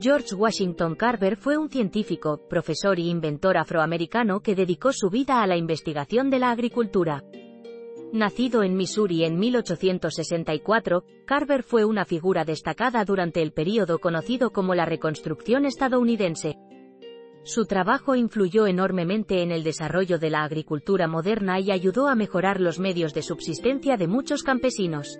George Washington Carver fue un científico, profesor y inventor afroamericano que dedicó su vida a la investigación de la agricultura. Nacido en Missouri en 1864, Carver fue una figura destacada durante el período conocido como la Reconstrucción estadounidense. Su trabajo influyó enormemente en el desarrollo de la agricultura moderna y ayudó a mejorar los medios de subsistencia de muchos campesinos.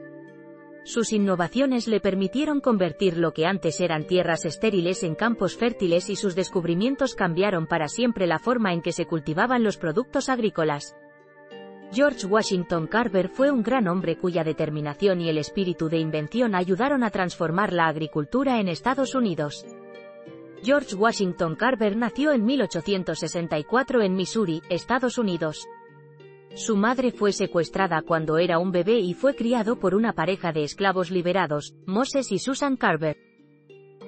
Sus innovaciones le permitieron convertir lo que antes eran tierras estériles en campos fértiles y sus descubrimientos cambiaron para siempre la forma en que se cultivaban los productos agrícolas. George Washington Carver fue un gran hombre cuya determinación y el espíritu de invención ayudaron a transformar la agricultura en Estados Unidos. George Washington Carver nació en 1864 en Missouri, Estados Unidos. Su madre fue secuestrada cuando era un bebé y fue criado por una pareja de esclavos liberados, Moses y Susan Carver.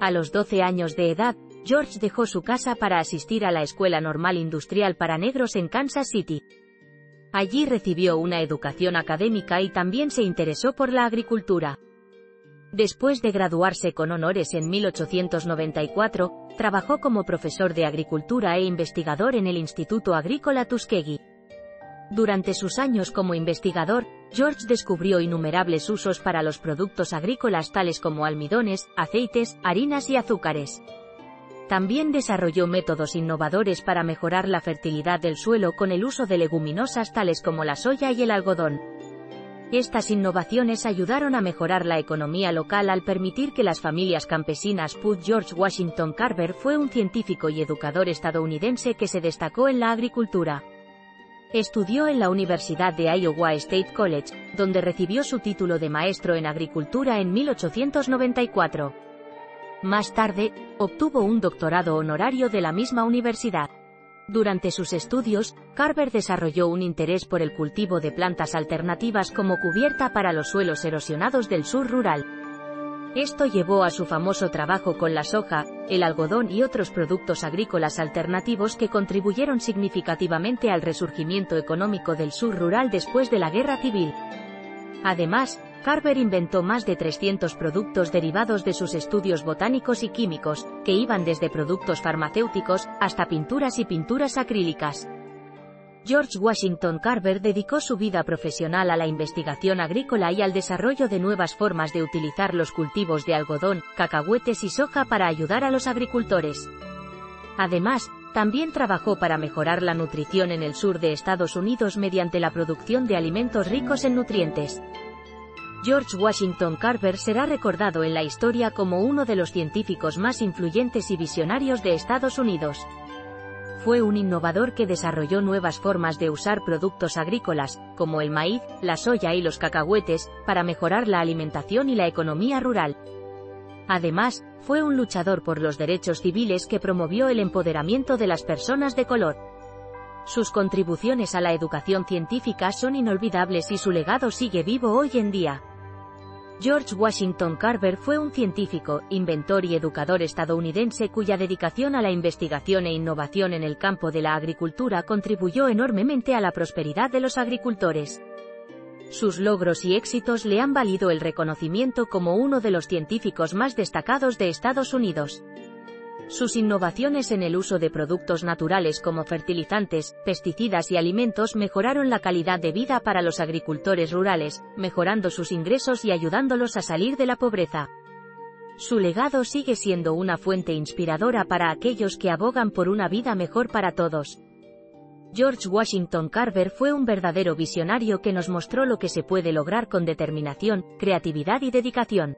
A los 12 años de edad, George dejó su casa para asistir a la Escuela Normal Industrial para Negros en Kansas City. Allí recibió una educación académica y también se interesó por la agricultura. Después de graduarse con honores en 1894, trabajó como profesor de agricultura e investigador en el Instituto Agrícola Tuskegee. Durante sus años como investigador, George descubrió innumerables usos para los productos agrícolas tales como almidones, aceites, harinas y azúcares. También desarrolló métodos innovadores para mejorar la fertilidad del suelo con el uso de leguminosas tales como la soya y el algodón. Estas innovaciones ayudaron a mejorar la economía local al permitir que las familias campesinas Put George Washington Carver fue un científico y educador estadounidense que se destacó en la agricultura. Estudió en la Universidad de Iowa State College, donde recibió su título de maestro en agricultura en 1894. Más tarde, obtuvo un doctorado honorario de la misma universidad. Durante sus estudios, Carver desarrolló un interés por el cultivo de plantas alternativas como cubierta para los suelos erosionados del sur rural. Esto llevó a su famoso trabajo con la soja, el algodón y otros productos agrícolas alternativos que contribuyeron significativamente al resurgimiento económico del sur rural después de la Guerra Civil. Además, Carver inventó más de 300 productos derivados de sus estudios botánicos y químicos, que iban desde productos farmacéuticos, hasta pinturas y pinturas acrílicas. George Washington Carver dedicó su vida profesional a la investigación agrícola y al desarrollo de nuevas formas de utilizar los cultivos de algodón, cacahuetes y soja para ayudar a los agricultores. Además, también trabajó para mejorar la nutrición en el sur de Estados Unidos mediante la producción de alimentos ricos en nutrientes. George Washington Carver será recordado en la historia como uno de los científicos más influyentes y visionarios de Estados Unidos fue un innovador que desarrolló nuevas formas de usar productos agrícolas, como el maíz, la soya y los cacahuetes, para mejorar la alimentación y la economía rural. Además, fue un luchador por los derechos civiles que promovió el empoderamiento de las personas de color. Sus contribuciones a la educación científica son inolvidables y su legado sigue vivo hoy en día. George Washington Carver fue un científico, inventor y educador estadounidense cuya dedicación a la investigación e innovación en el campo de la agricultura contribuyó enormemente a la prosperidad de los agricultores. Sus logros y éxitos le han valido el reconocimiento como uno de los científicos más destacados de Estados Unidos. Sus innovaciones en el uso de productos naturales como fertilizantes, pesticidas y alimentos mejoraron la calidad de vida para los agricultores rurales, mejorando sus ingresos y ayudándolos a salir de la pobreza. Su legado sigue siendo una fuente inspiradora para aquellos que abogan por una vida mejor para todos. George Washington Carver fue un verdadero visionario que nos mostró lo que se puede lograr con determinación, creatividad y dedicación.